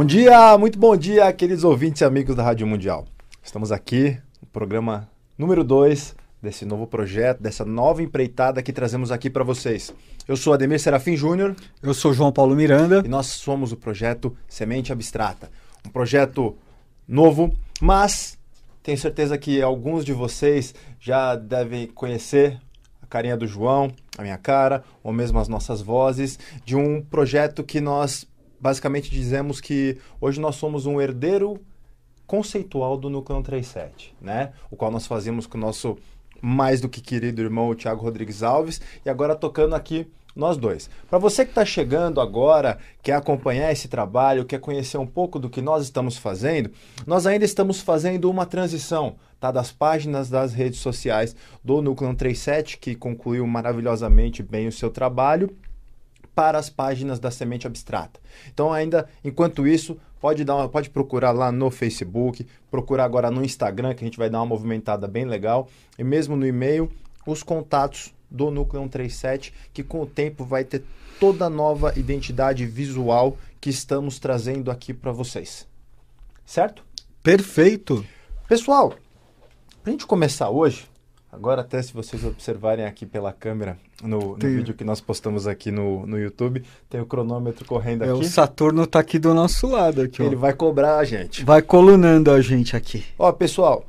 Bom dia, muito bom dia, queridos ouvintes e amigos da Rádio Mundial. Estamos aqui no programa número 2 desse novo projeto, dessa nova empreitada que trazemos aqui para vocês. Eu sou Ademir Serafim Júnior. Eu sou João Paulo Miranda. E nós somos o projeto Semente Abstrata. Um projeto novo, mas tenho certeza que alguns de vocês já devem conhecer a carinha do João, a minha cara, ou mesmo as nossas vozes, de um projeto que nós basicamente dizemos que hoje nós somos um herdeiro conceitual do Núcleo 37, né? O qual nós fazemos com o nosso mais do que querido irmão o Thiago Rodrigues Alves e agora tocando aqui nós dois. Para você que está chegando agora, quer acompanhar esse trabalho, quer conhecer um pouco do que nós estamos fazendo, nós ainda estamos fazendo uma transição tá, das páginas das redes sociais do Núcleo 37, que concluiu maravilhosamente bem o seu trabalho, para as páginas da Semente Abstrata. Então, ainda enquanto isso, pode, dar uma, pode procurar lá no Facebook, procurar agora no Instagram, que a gente vai dar uma movimentada bem legal, e mesmo no e-mail, os contatos do Núcleo 137, que com o tempo vai ter toda a nova identidade visual que estamos trazendo aqui para vocês. Certo? Perfeito. Pessoal, para a gente começar hoje, agora até se vocês observarem aqui pela câmera no, no vídeo que nós postamos aqui no, no YouTube, tem o cronômetro correndo é, aqui. O Saturno está aqui do nosso lado. Aqui, Ele ó. vai cobrar a gente. Vai colunando a gente aqui. Ó, pessoal,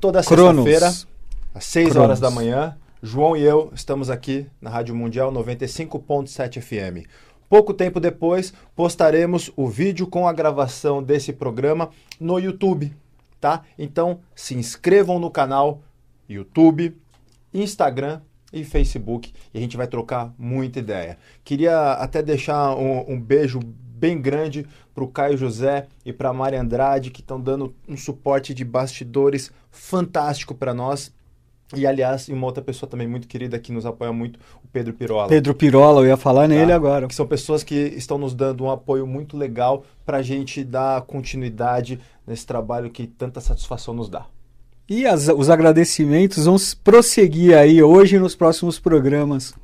toda sexta-feira, às 6 Cronos. horas da manhã, João e eu estamos aqui na Rádio Mundial 95.7 FM. Pouco tempo depois, postaremos o vídeo com a gravação desse programa no YouTube, tá? Então, se inscrevam no canal YouTube, Instagram e Facebook e a gente vai trocar muita ideia. Queria até deixar um, um beijo bem grande para o Caio José e para a Mari Andrade, que estão dando um suporte de bastidores fantástico para nós e, aliás, uma outra pessoa também muito querida que nos apoia muito, o Pedro Pirola. Pedro Pirola, eu ia falar nele tá? agora. Que são pessoas que estão nos dando um apoio muito legal para a gente dar continuidade nesse trabalho que tanta satisfação nos dá. E as, os agradecimentos vão prosseguir aí hoje nos próximos programas.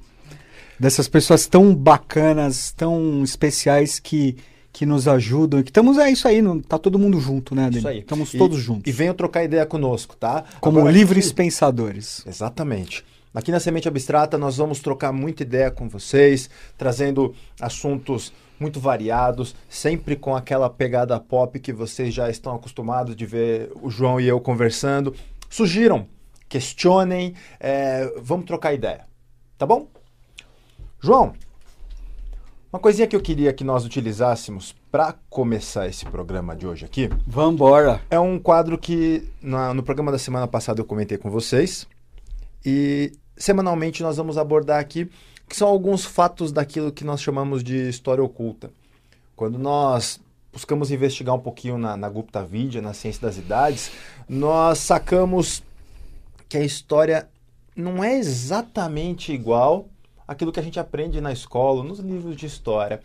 Dessas pessoas tão bacanas, tão especiais que que nos ajudam, que estamos, é isso aí, não, tá todo mundo junto, né, Ademir? Isso aí. Estamos e, todos juntos. E venham trocar ideia conosco, tá? Como Agora, livres aqui, pensadores. Exatamente. Aqui na Semente Abstrata nós vamos trocar muita ideia com vocês, trazendo assuntos muito variados, sempre com aquela pegada pop que vocês já estão acostumados de ver o João e eu conversando. Sugiram, questionem, é, vamos trocar ideia, tá bom? João, uma coisinha que eu queria que nós utilizássemos para começar esse programa de hoje aqui. Vambora! É um quadro que na, no programa da semana passada eu comentei com vocês. E semanalmente nós vamos abordar aqui que são alguns fatos daquilo que nós chamamos de história oculta. Quando nós buscamos investigar um pouquinho na, na Gupta Vidya, na ciência das idades, nós sacamos que a história não é exatamente igual aquilo que a gente aprende na escola, nos livros de história.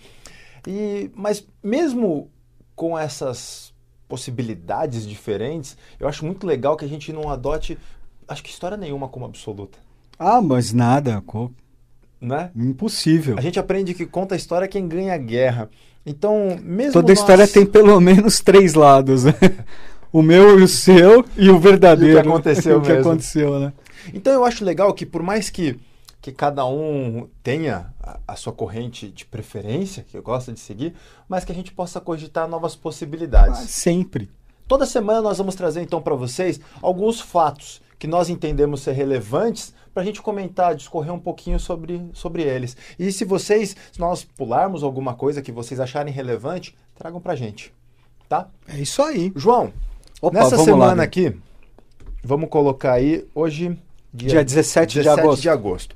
E, mas mesmo com essas possibilidades diferentes, eu acho muito legal que a gente não adote, acho que história nenhuma como absoluta. Ah, mas nada, né? Impossível. A gente aprende que conta a história quem ganha a guerra. Então, mesmo Toda nós... história tem pelo menos três lados, né? O meu e o seu e o verdadeiro. E o que aconteceu o que mesmo. aconteceu, né? Então eu acho legal que por mais que que cada um tenha a, a, sua corrente de preferência, que gosta de seguir, mas que a gente possa cogitar novas possibilidades. Ah, sempre. Toda semana nós vamos trazer então para vocês alguns fatos que nós entendemos ser relevantes para a gente comentar, discorrer um pouquinho sobre, sobre eles. E se vocês, se nós pularmos alguma coisa que vocês acharem relevante, tragam para a gente, tá? É isso aí. João, Opa, nessa semana lá, aqui, vamos colocar aí, hoje, dia, dia 17, 17 de agosto. De agosto.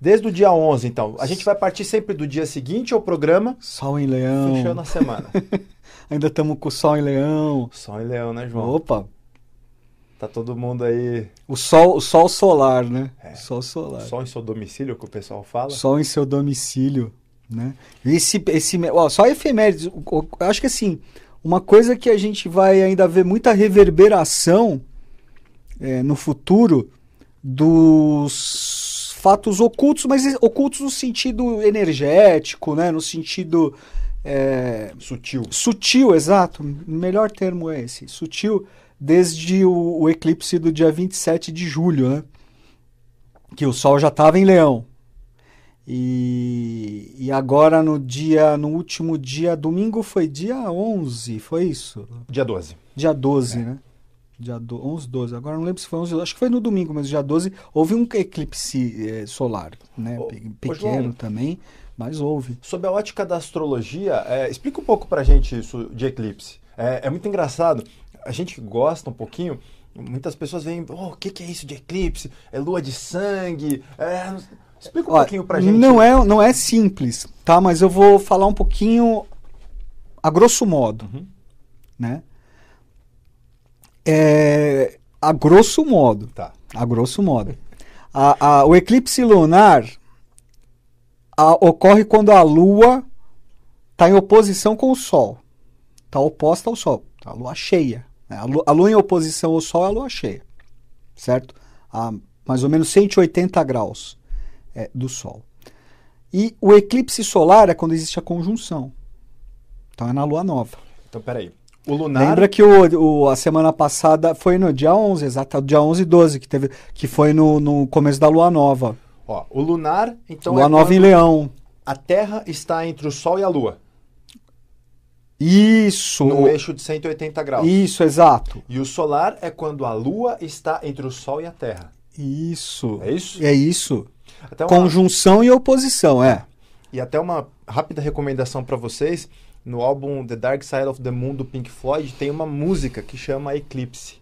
Desde o dia 11, então. A gente vai partir sempre do dia seguinte ao programa. Sol em Leão. Fechando a semana. Ainda estamos com Sol em Leão. Sol em Leão, né, João? Opa! Tá todo mundo aí. O sol, o sol solar, né? É. Sol solar. Sol em seu domicílio, que o pessoal fala. Sol em seu domicílio, né? Esse, esse, ó, só efemérides. Eu acho que assim, uma coisa que a gente vai ainda ver muita reverberação é, no futuro dos fatos ocultos, mas ocultos no sentido energético, né? no sentido é, Sutil. sutil, exato, o melhor termo é esse, sutil, desde o, o eclipse do dia 27 de julho, né? Que o Sol já estava em Leão. E, e agora no dia, no último dia, domingo foi dia 11, foi isso? Dia 12. Dia 12, né? Dia do, 11, 12. Agora não lembro se foi 11, acho que foi no domingo, mas dia 12 houve um eclipse eh, solar, né? Ô, Pe- ô, Pequeno João. também, mas houve. Sob a ótica da astrologia, é, explica um pouco pra gente isso de eclipse. É, é muito engraçado. A gente gosta um pouquinho, muitas pessoas veem, oh, o que, que é isso de eclipse? É lua de sangue? É, Explica um Ó, pouquinho pra gente. Não é, não é simples, tá? Mas eu vou falar um pouquinho a grosso modo, Uhum. né? É, a grosso modo, Tá. a grosso modo. A- a- o eclipse lunar a- ocorre quando a Lua está em oposição com o Sol. Está oposta ao Sol. Tá? A Lua cheia. né? A Lua, a Lua em oposição ao Sol é a Lua cheia. Certo? A mais ou menos 180 graus é, do Sol. E o eclipse solar é quando existe a conjunção. Então é na Lua nova. Então, peraí. O lunar. Lembra que o, o- a semana passada foi no dia 11, exato, dia 11 e 12, que, teve, que foi no, no começo da Lua Nova. Ó, o lunar, então Lua é Nova em Leão. a Terra está entre o Sol e a Lua, Isso. no eixo de 180 graus. Isso, exato. E o solar é quando a Lua está entre o Sol e a Terra. Isso. É isso? É isso. Uma- Conjunção e oposição, é. E até uma rápida recomendação para vocês: no álbum The Dark Side of the Moon do Pink Floyd tem uma música que chama Eclipse.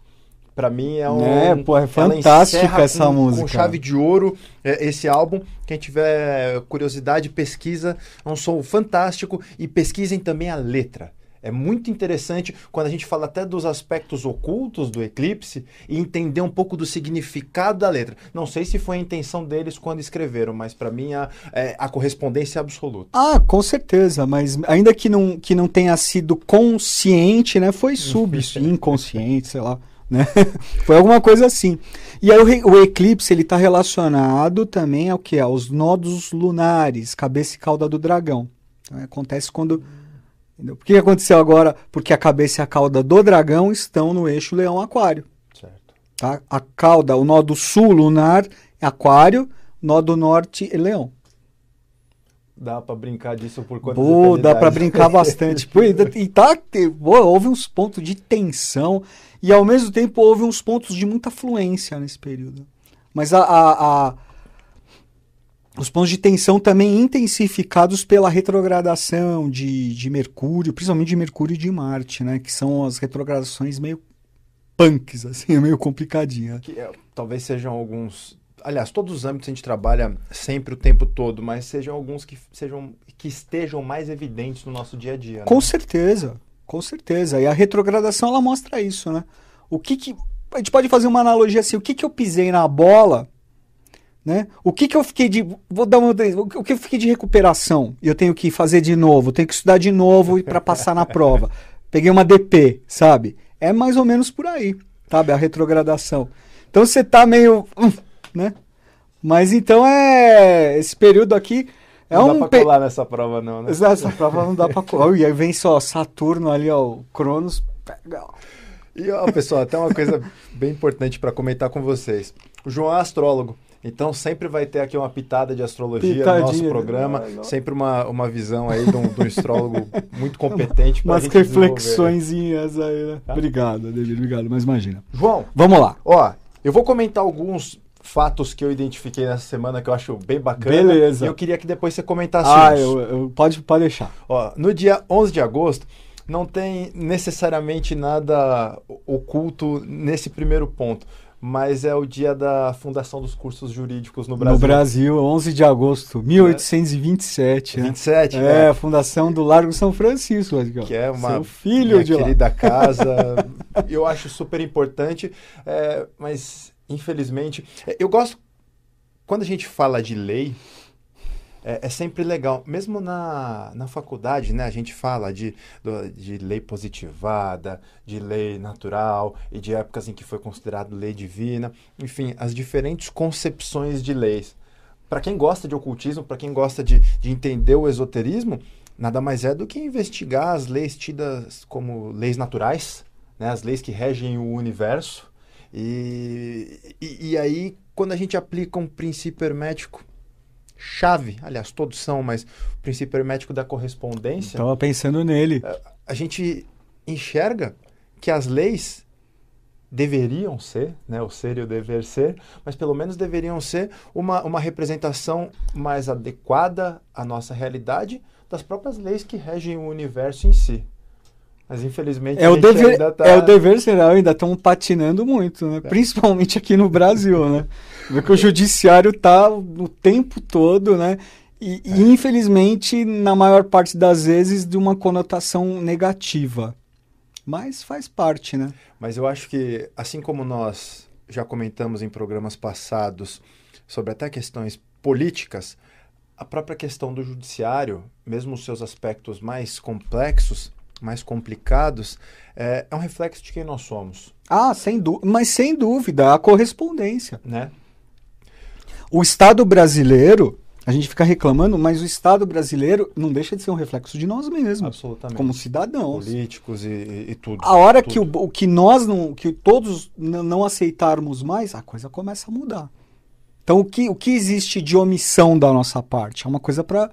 Para mim é um. É, pô, é fantástica essa com, música. Com chave de ouro é, esse álbum. Quem tiver curiosidade, pesquisa. É um som fantástico e pesquisem também a letra. É muito interessante quando a gente fala até dos aspectos ocultos do eclipse e entender um pouco do significado da letra. Não sei se foi a intenção deles quando escreveram, mas para mim a, é, a correspondência é absoluta. Ah, com certeza, mas ainda que não, que não tenha sido consciente, né? Foi sub, inconsciente, sei lá. Né? Foi alguma coisa assim. E aí o, o eclipse ele está relacionado também ao que? Aos nodos lunares, cabeça e cauda do dragão. Então, acontece quando. entendeu? Por que aconteceu agora? Porque a cabeça e a cauda do dragão estão no eixo leão-aquário. Certo. Tá? A cauda, o nó do sul lunar é aquário, nó do norte é leão. Dá para brincar disso por quantas Pô, dá eternidades? brincar bastante. E tá, pô, houve uns pontos de tensão e ao mesmo tempo houve uns pontos de muita fluência nesse período. Mas a, a- a- os pontos de tensão também intensificados pela retrogradação de, de Mercúrio, principalmente de Mercúrio e de Marte, né? Que são as retrogradações meio punks, assim, meio complicadinha. Que, é, talvez sejam alguns. Aliás, todos os âmbitos a gente trabalha sempre o tempo todo, mas sejam alguns que sejam que estejam mais evidentes no nosso dia a dia. né? Com certeza, com certeza. E a retrogradação ela mostra isso, né? O que que a gente pode fazer uma analogia assim, o que que eu pisei na bola, né? O que que eu fiquei de vou dar uma o que eu fiquei de recuperação e eu tenho que fazer de novo, tenho que estudar de novo para passar na prova. Peguei uma DP, sabe? É mais ou menos por aí, sabe? A retrogradação. Então você tá meio, hum, né? Mas então é esse período aqui é não um dá pra pe- colar nessa prova, não, né? Essa prova não dá pra colar. E aí vem só Saturno ali, ó, o Cronos. Pega. E, ó, pessoal, até uma coisa bem importante para comentar com vocês. O João é astrólogo, então sempre vai ter aqui uma pitada de astrologia no nosso Pitadinha, programa. né? Sempre uma, uma visão aí de um, de um astrólogo muito competente Umas reflexõezinhas aí, né? Tá. Obrigado, Ademir, obrigado. Mas imagina. João, Vamos lá. Ó, eu vou comentar alguns fatos que eu identifiquei nessa semana que eu acho bem bacana. Beleza. E eu queria que depois você comentasse Ah, uns. eu, eu- pode, pode deixar. Ó, no dia 11 de agosto, não tem necessariamente nada oculto nesse primeiro ponto, mas é o dia da fundação dos cursos jurídicos no Brasil. No Brasil, 11 de agosto, 1827, né? 27, É, né? a fundação do Largo São Francisco. Que é uma Seu filho de lá. querida casa. eu acho super importante, é, mas infelizmente. é, Eu gosto. Quando a gente fala de lei, é, é sempre legal. Mesmo na, na faculdade, né? A gente fala de, de lei positivada, de lei natural e de épocas em que foi considerado lei divina. Enfim, as diferentes concepções de leis. Para quem gosta de ocultismo, para quem gosta de, de entender o esoterismo, nada mais é do que investigar as leis tidas como leis naturais, né, as leis que regem o universo. E, e, e aí, quando a gente aplica um princípio hermético chave, aliás, todos são, mas o princípio hermético da correspondência. Estava pensando nele. A gente enxerga que as leis deveriam ser, né, o ser e o dever ser, mas pelo menos deveriam ser uma, uma representação mais adequada à nossa realidade das próprias leis que regem o universo em si. Mas infelizmente é o dever, ainda tá... é o dever ser, ainda estão patinando muito, né? Principalmente aqui no Brasil, né? Vê que o judiciário tá o tempo todo, né? E, e, infelizmente, na maior parte das vezes, de uma conotação negativa. Mas faz parte, né? Mas eu acho que, assim como nós já comentamos em programas passados sobre até questões políticas, a própria questão do judiciário, mesmo os seus aspectos mais complexos, mais complicados, é, é um reflexo de quem nós somos. Ah, sem dúvida, mas sem dúvida, a correspondência. Né? O Estado brasileiro, a gente fica reclamando, mas o Estado brasileiro não deixa de ser um reflexo de nós mesmos. Absolutamente. Como cidadãos. Políticos e, e tudo. A hora tudo. que o, o, que nós não, que todos não aceitarmos mais, a coisa começa a mudar. Então o que, o que existe de omissão da nossa parte? É uma coisa para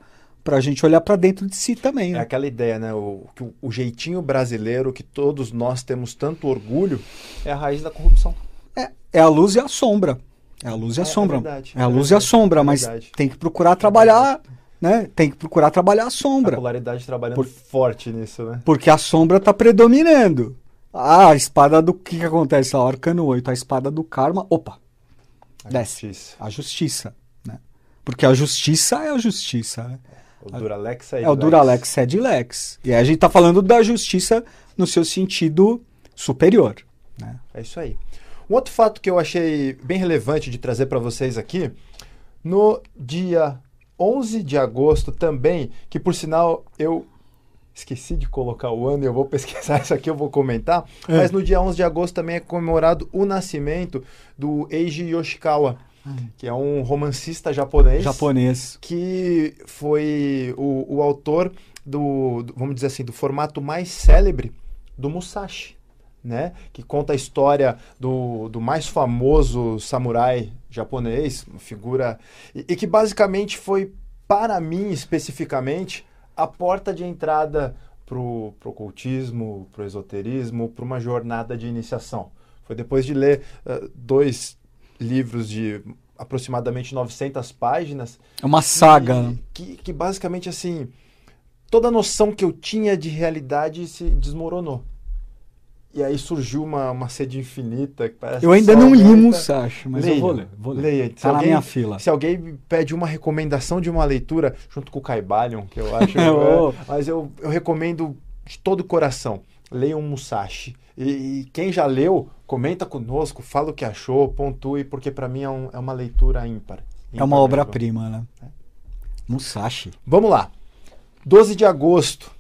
para a gente olhar para dentro de si também. Né? É aquela ideia, né? O, o, o, jeitinho brasileiro que todos nós temos tanto orgulho é a raiz da corrupção. É, é a luz e a sombra. É a luz e a É- é sombra. verdade, é a é luz verdade, e a sombra, é mas tem que procurar trabalhar, né? Tem que procurar trabalhar a A sombra, polaridade trabalhando Por- forte nisso, né? porque a sombra tá predominando. Ah, a espada do que que acontece? A Arcano 8, a espada do karma. Opa, A Desce. justiça. a justiça, né? Porque a justiça é a justiça, né? O Duralex é É o Duralex sed lex. E aí a gente tá falando da justiça no seu sentido superior, né? É isso aí. Um outro fato que eu achei bem relevante de trazer para vocês aqui, no dia 11 de agosto também, que por sinal eu esqueci de colocar o ano, eu vou pesquisar isso aqui, eu vou comentar, É. mas no dia 11 de agosto também é comemorado o nascimento do Eiji Yoshikawa, que é um romancista japonês Japonês. que foi o, o autor do, do- vamos dizer assim, do formato mais célebre do Musashi, né? Que conta a história do, do mais famoso samurai japonês, uma figura e, e que basicamente foi para mim especificamente a porta de entrada pro, pro ocultismo, pro esoterismo, para uma jornada de iniciação. Foi depois de ler eh, dois livros de aproximadamente 900 páginas É uma saga. que, que, que basicamente assim toda a noção que eu tinha de realidade se desmoronou e aí surgiu uma, uma sede infinita que parece Eu ainda não li. Musashi, mas eu Leia, vou ler. Vou ler. leia. Se Tá na alguém- minha fila. se alguém pede uma recomendação de uma leitura junto com o Caibalion que eu acho Oh. é, mas eu, eu recomendo de todo o coração leiam Musashi e, e quem já leu comenta conosco fala o que achou pontue porque para mim é, um- é uma leitura ímpar É uma Ímpar obra-prima, né? Musashi. Vamos lá. 12 de agosto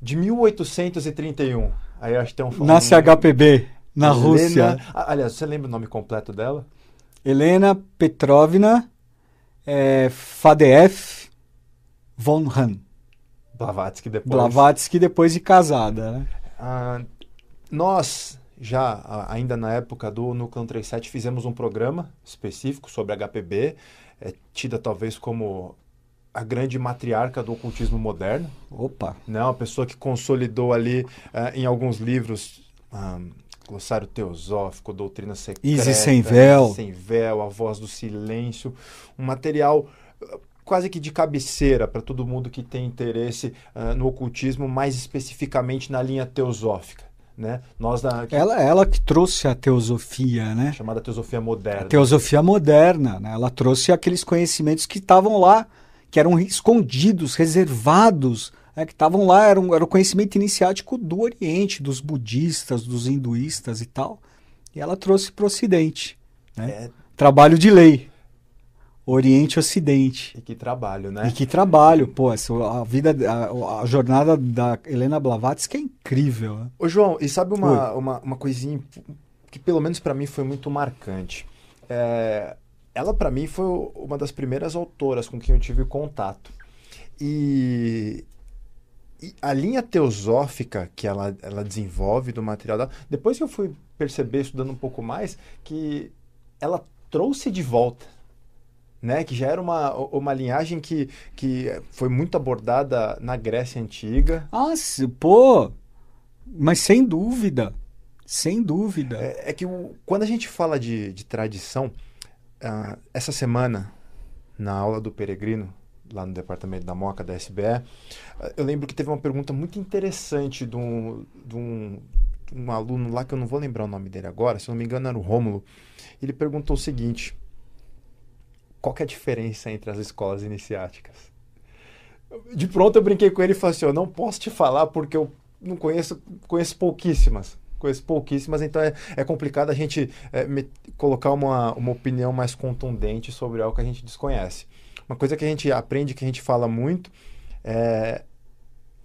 de 1831. Aí acho que tem um Nasce um- HPB, na Helena- Rússia. Ah, Aliás, você lembra o nome completo dela? Helena Petrovna é, Fadeev von Han. Blavatsky depois. Blavatsky depois de casada, né? Ah, nós, já ainda na época do Núcleo 37, fizemos um programa específico sobre HPB, é, tida talvez como a grande matriarca do ocultismo moderno. Opa. né? Uma pessoa que consolidou ali ah, em alguns livros, ah, Glossário Teosófico, Doutrina Secreta, Isis Sem Véu. Sem Véu, A Voz do Silêncio, um material ah, quase que de cabeceira para todo mundo que tem interesse ah, no ocultismo, mais especificamente na linha teosófica. Né? Nós, na que- Ela, ela que trouxe a teosofia, né? chamada teosofia moderna. A teosofia moderna, né? Ela trouxe aqueles conhecimentos que estavam lá, que eram escondidos, reservados, né? que estavam lá, era, um, era o conhecimento iniciático do Oriente, dos budistas, dos hinduístas e tal. E ela trouxe para o Ocidente. Né? É, Trabalho de lei. Oriente e Ocidente. e que trabalho, né? E que trabalho, pô, a vida, a, a jornada da Helena Blavatsky é incrível. Né? Ô, João, e sabe uma, uma, uma coisinha que pelo menos para mim foi muito marcante? É, ela para mim foi uma das primeiras autoras com quem eu tive contato. E e a linha teosófica que ela, ela desenvolve do material dela, depois que eu fui perceber, estudando um pouco mais, que ela trouxe de volta. Né, que já era uma, uma linhagem que, que foi muito abordada na Grécia Antiga. Ah, pô! Mas sem dúvida. Sem dúvida. É, é que o, quando a gente fala de, de tradição, uh, essa semana, na aula do Peregrino, lá no departamento da Moca, da SBE, uh, eu lembro que teve uma pergunta muito interessante de um, de um, um aluno lá, que eu não vou lembrar o nome dele agora, se não me engano era o Rômulo. Ele perguntou o seguinte: qual que é a diferença entre as escolas iniciáticas? De pronto eu brinquei com ele e falei assim: eu não posso te falar porque eu não conheço, conheço pouquíssimas. Conheço pouquíssimas, então é, é complicado a gente é, me, colocar uma, uma opinião mais contundente sobre algo que a gente desconhece. Uma coisa que a gente aprende, que a gente fala muito, é,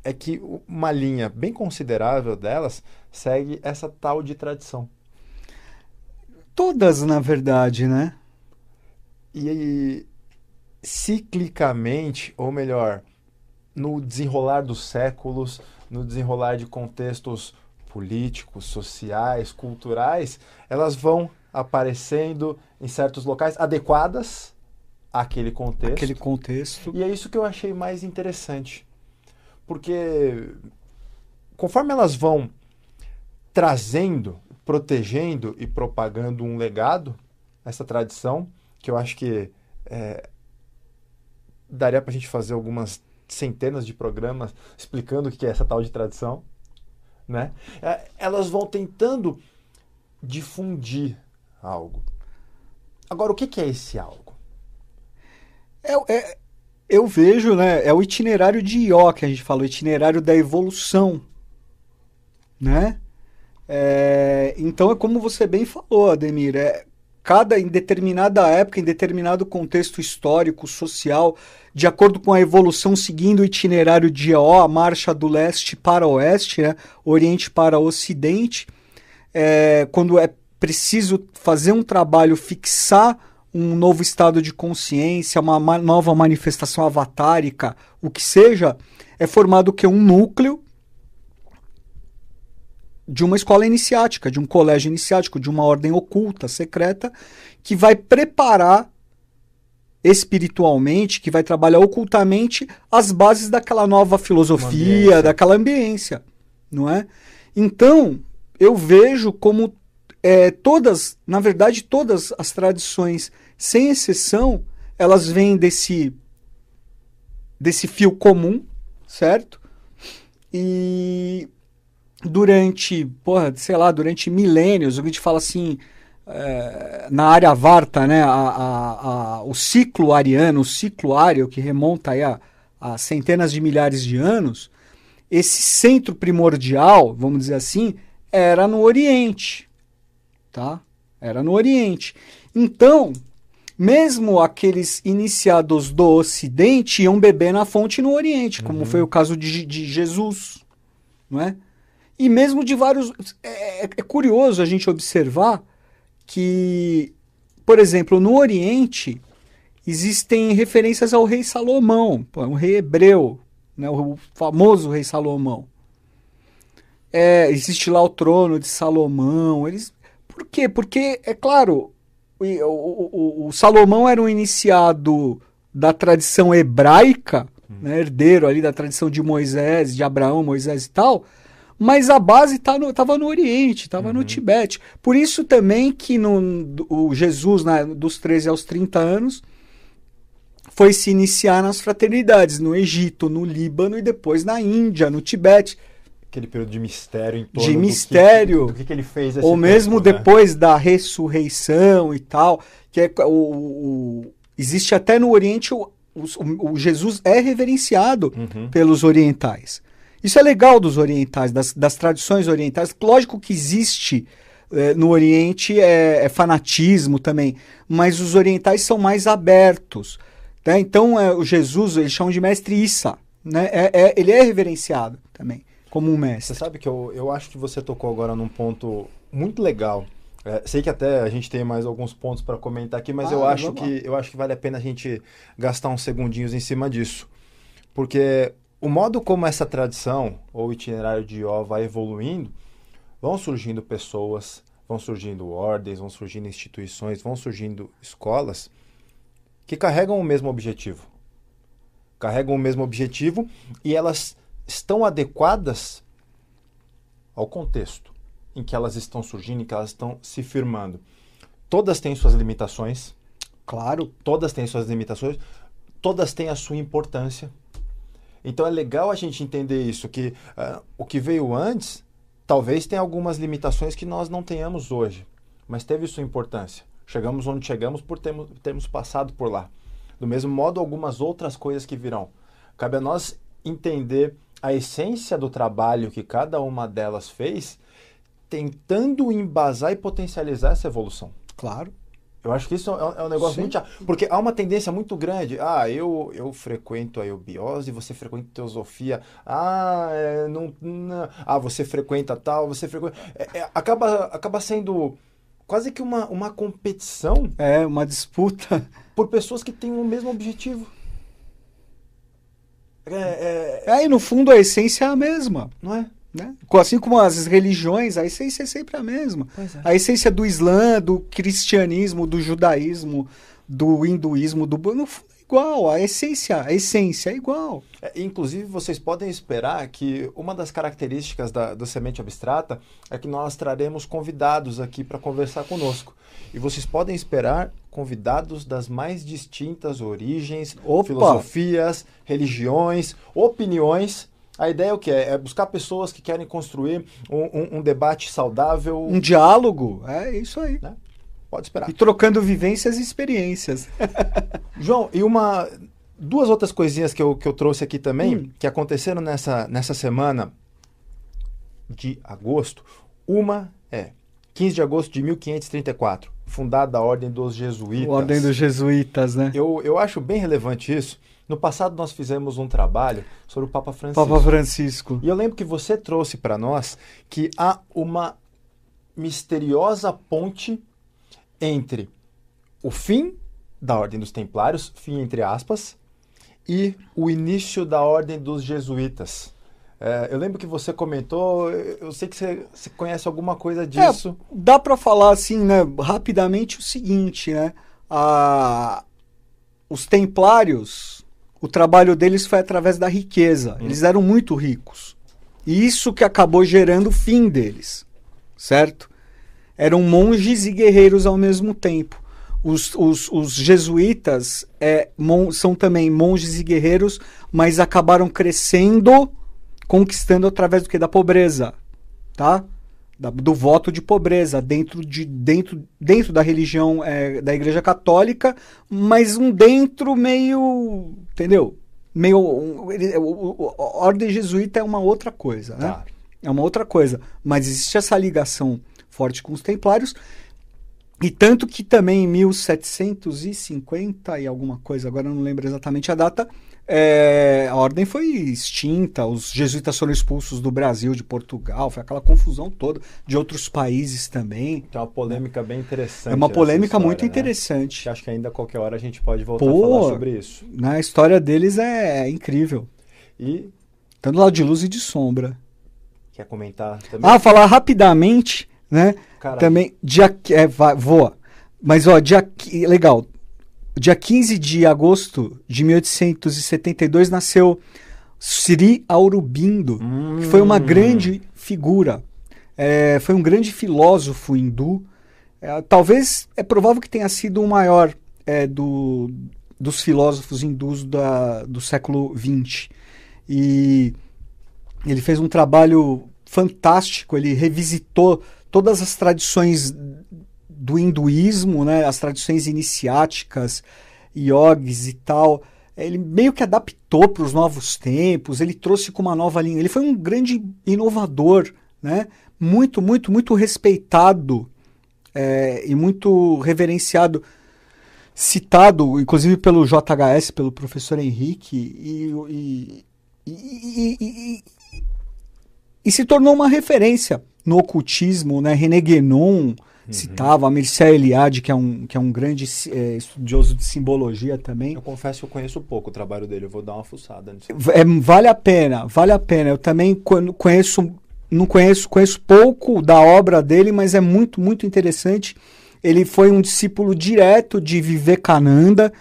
é que uma linha bem considerável delas segue essa tal de tradição. Todas, na verdade, né? E ciclicamente, ou melhor, no desenrolar dos séculos, no desenrolar de contextos políticos, sociais, culturais, elas vão aparecendo em certos locais adequadas àquele contexto. Aquele contexto. E é isso que eu achei mais interessante. Porque conforme elas vão trazendo, protegendo e propagando um legado, essa tradição, que eu acho que é, daria para a gente fazer algumas centenas de programas explicando o que é essa tal de tradição, né? É, elas vão tentando difundir algo. Agora, o que é esse algo? É, é, eu vejo, né? É o itinerário de Ió que a gente falou, o itinerário da evolução, né? É, então é como você bem falou, Ademir. É, cada em determinada época, em determinado contexto histórico, social, de acordo com a evolução seguindo o itinerário de O, a marcha do leste para o oeste, né? oriente para ocidente, é, quando é preciso fazer um trabalho, fixar um novo estado de consciência, uma ma nova manifestação avatárica, o que seja, é formado que um núcleo de uma escola iniciática, de um colégio iniciático, de uma ordem oculta, secreta, que vai preparar espiritualmente, que vai trabalhar ocultamente as bases daquela nova filosofia, daquela ambiência, não é? Então, eu vejo como é, todas, na verdade, todas as tradições, sem exceção, elas vêm desse desse fio comum, certo? E durante, porra, sei lá, durante milênios, a gente fala assim, é, na área Varta, né, a, a, a, o ciclo ariano, o ciclo ário, que remonta aí a, a centenas de milhares de anos, esse centro primordial, vamos dizer assim, era no Oriente, tá? Era no Oriente. Então, mesmo aqueles iniciados do Ocidente iam beber na fonte no Oriente, como uhum. foi o caso de, de Jesus, não é? E mesmo de vários. É, é, é curioso a gente observar que, por exemplo, no Oriente existem referências ao rei Salomão, um rei hebreu, né, o famoso rei Salomão. É, existe lá o trono de Salomão. Eles, por quê? Porque, é claro, o, o, o Salomão era um iniciado da tradição hebraica, hum. né, herdeiro ali da tradição de Moisés, de Abraão, Moisés e tal, mas a base tá no, tava no Oriente, estava uhum. no Tibete. Por isso também que no, o Jesus, né, dos 13 aos 30 anos, foi se iniciar nas fraternidades, no Egito, no Líbano e depois na Índia, no Tibete. Aquele período de mistério em torno de mistério, do que, do que ele fez Ou mesmo tempo, né? depois né? da ressurreição e tal, que é o, o existe até no Oriente o, o, o Jesus é reverenciado uhum. pelos orientais. Isso é legal dos orientais, das, das tradições orientais. Lógico que existe é, no Oriente é, é, fanatismo também, mas os orientais são mais abertos. Né? Então, é, o Jesus, eles chamam de mestre Issa. Né? É, é, ele é reverenciado também como um mestre. Você sabe que eu, eu acho que você tocou agora num ponto muito legal. É, sei que até a gente tem mais alguns pontos para comentar aqui, mas ah, eu, acho que, eu acho que vale a pena a gente gastar uns segundinhos em cima disso. Porque o modo como essa tradição ou itinerário de Ió vai evoluindo, vão surgindo pessoas, vão surgindo ordens, vão surgindo instituições, vão surgindo escolas que carregam o mesmo objetivo. Carregam o mesmo objetivo e elas estão adequadas ao contexto em que elas estão surgindo, em que elas estão se firmando. Todas têm suas limitações. Claro. Todas têm suas limitações. Todas têm a sua importância. Então é legal a gente entender isso, que uh, o que veio antes talvez tenha algumas limitações que nós não tenhamos hoje, mas teve sua importância. Chegamos onde chegamos por termos, termos passado por lá. Do mesmo modo, algumas outras coisas que virão. Cabe a nós entender a essência do trabalho que cada uma delas fez, tentando embasar e potencializar essa evolução. Claro. Eu acho que isso é um, é negócio Sim. muito chato. Porque há uma tendência muito grande. Ah, eu, eu frequento a eubiose, você frequenta a teosofia. Ah, é, não, não, ah, você frequenta tal, você frequenta. É, é, acaba, acaba sendo quase que uma, uma competição. É, uma disputa. Por pessoas que têm o mesmo objetivo. É, é... é, e no fundo a essência é a mesma. Não é? Né? Assim como as religiões, a essência é sempre a mesma. É. A essência do Islã, do cristianismo, do judaísmo, do hinduísmo, do no fundo é igual. A essência, a essência é igual. É, inclusive, vocês podem esperar que uma das características da, da semente abstrata é que nós traremos convidados aqui para conversar conosco. E vocês podem esperar convidados das mais distintas origens, Opa. filosofias, religiões, opiniões a ideia é o que? É buscar pessoas que querem construir um, um, um, debate saudável. Um diálogo. É isso aí. Né? Pode esperar. E trocando vivências e experiências. João, e uma. Duas outras coisinhas que eu, que eu trouxe aqui também, hum. que aconteceram nessa, nessa semana de agosto. Uma é 15 de agosto de 1534, fundada a Ordem dos Jesuítas. Ordem dos Jesuítas, né? Eu, eu acho bem relevante isso, no passado nós fizemos um trabalho sobre o Papa Francisco. Papa Francisco. E eu lembro que você trouxe para nós que há uma misteriosa ponte entre o fim da Ordem dos Templários, fim entre aspas, e o início da Ordem dos Jesuítas. É, eu lembro que você comentou, eu sei que você, você conhece alguma coisa disso. É, dá para falar assim, né, rapidamente o seguinte, né? A, os Templários o trabalho deles foi através da riqueza. Hum. Eles eram muito ricos. E isso que acabou gerando o fim deles, certo? Eram monges e guerreiros ao mesmo tempo. Os, os, os jesuítas é, mon, são também monges e guerreiros, mas acabaram crescendo, conquistando através do que? Da pobreza, tá? Da, do voto de pobreza dentro, de, dentro, dentro da religião é, da Igreja Católica, mas um dentro meio. Entendeu? Meio. Um, a ordem jesuíta é uma outra coisa, né? Tá. É uma outra coisa. Mas existe essa ligação forte com os templários. E tanto que também em 1750 e alguma coisa, agora eu não lembro exatamente a data, é, a ordem foi extinta, os jesuítas foram expulsos do Brasil, de Portugal, foi aquela confusão toda, de outros países também. É uma polêmica bem interessante. É uma polêmica história, muito né? interessante. acho que ainda a qualquer hora a gente pode voltar Pô, a falar sobre isso. Na história deles é, é incrível. E. Tanto lado de luz e de sombra. Quer comentar também? Ah, falar rapidamente, né? Caralho. Também, dia. É, vai, voa. Mas, ó, dia. Legal dia 15 de agosto de 1872 nasceu Sri Aurobindo, hum. que foi uma hum. grande figura. É, foi um grande filósofo hindu. É, talvez é provável que tenha sido o maior é, do, dos filósofos hindus da, do século XX. E ele fez um trabalho fantástico, ele revisitou todas as tradições do hinduísmo, né, as tradições iniciáticas, yogis e tal, ele meio que adaptou para os novos tempos, ele trouxe com uma nova linha. Ele foi um grande inovador, né? muito, muito, muito respeitado é, e muito reverenciado, citado, inclusive pelo JHS, pelo professor Henrique, e, e, e, e se tornou uma referência no ocultismo, né? René Guénon, citava, a Mircea Eliade, que é um, que é um grande é, estudioso de simbologia também. Eu confesso que eu conheço pouco o trabalho dele, eu vou dar uma fuçada nisso. É, vale a pena, vale a pena. Eu também conheço, não conheço, conheço pouco da obra dele, mas é muito, muito interessante. Ele foi um discípulo direto de Vivekananda,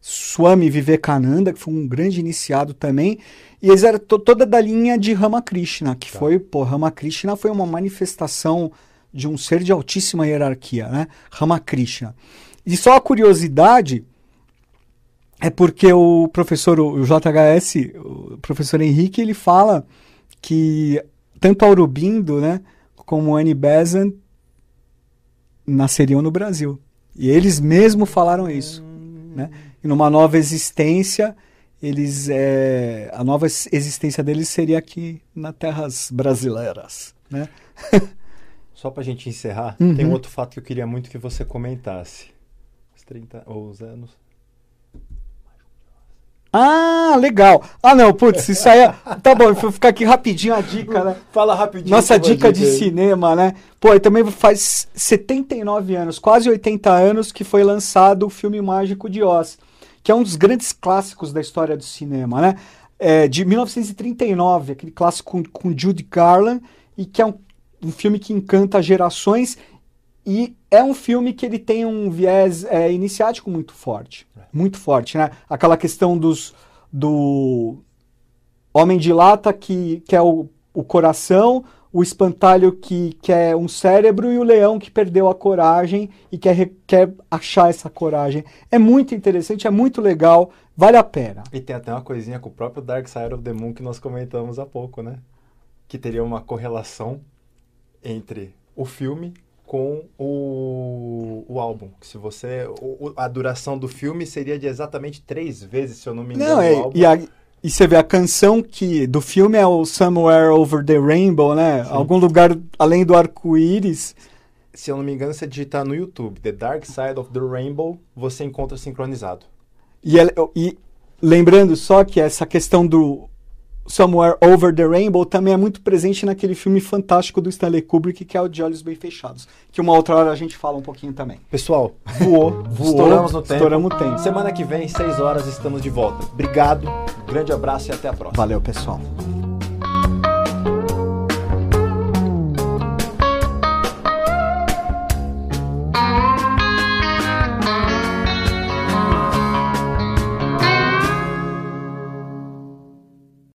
Swami Vivekananda, que foi um grande iniciado também. E eles eram toda da linha de Ramakrishna, que tá. foi, pô, Ramakrishna foi uma manifestação de um ser de altíssima hierarquia, né? Ramakrishna. E só a curiosidade é porque o professor, o JHS, o professor Henrique, ele fala que tanto Aurobindo, né, como Annie Besant nasceriam no Brasil. E eles mesmo falaram isso, né? E numa nova existência, eles é, a nova existência deles seria aqui nas terras brasileiras, né? Só para a gente encerrar, uhum. tem um outro fato que eu queria muito que você comentasse. Os 30 ou os anos. Ah, legal. Ah, não, putz, isso aí é... Tá bom, vou ficar aqui rapidinho a dica, né? Fala rapidinho. Nossa dica de cinema, né? Pô, e também faz 79 anos, quase 80 anos, que foi lançado o filme Mágico de Oz que é um dos grandes clássicos da história do cinema, né? É, de 1939, aquele clássico com, com Judy Garland, e que é um, um, filme que encanta gerações, e é um filme que ele tem um viés é, iniciático muito forte, muito forte, né? Aquela questão dos, do homem de lata que, que é o, o coração, o espantalho que quer um cérebro e o leão que perdeu a coragem e quer, quer achar essa coragem. É muito interessante, é muito legal, vale a pena. E tem até uma coisinha com o próprio Dark Side of the Moon que nós comentamos há pouco, né? Que teria uma correlação entre o filme com o, o álbum. Que se você. O, a duração do filme seria de exatamente três vezes, se eu não me engano. Não, é, e, a, e você vê a canção que do filme é o Somewhere Over the Rainbow, né? Sim. Algum lugar além do arco-íris. Se eu não me engano, você digitar no YouTube The Dark Side of the Rainbow, você encontra sincronizado. E, e lembrando só que essa questão do Somewhere Over the Rainbow também é muito presente naquele filme fantástico do Stanley Kubrick, que é o De Olhos Bem Fechados. Que uma outra hora a gente fala um pouquinho também. Pessoal, voou, voou estouramos no tempo. Estouramos o tempo. Semana que vem, 6 horas, estamos de volta. Obrigado, grande abraço e até a próxima. Valeu, pessoal.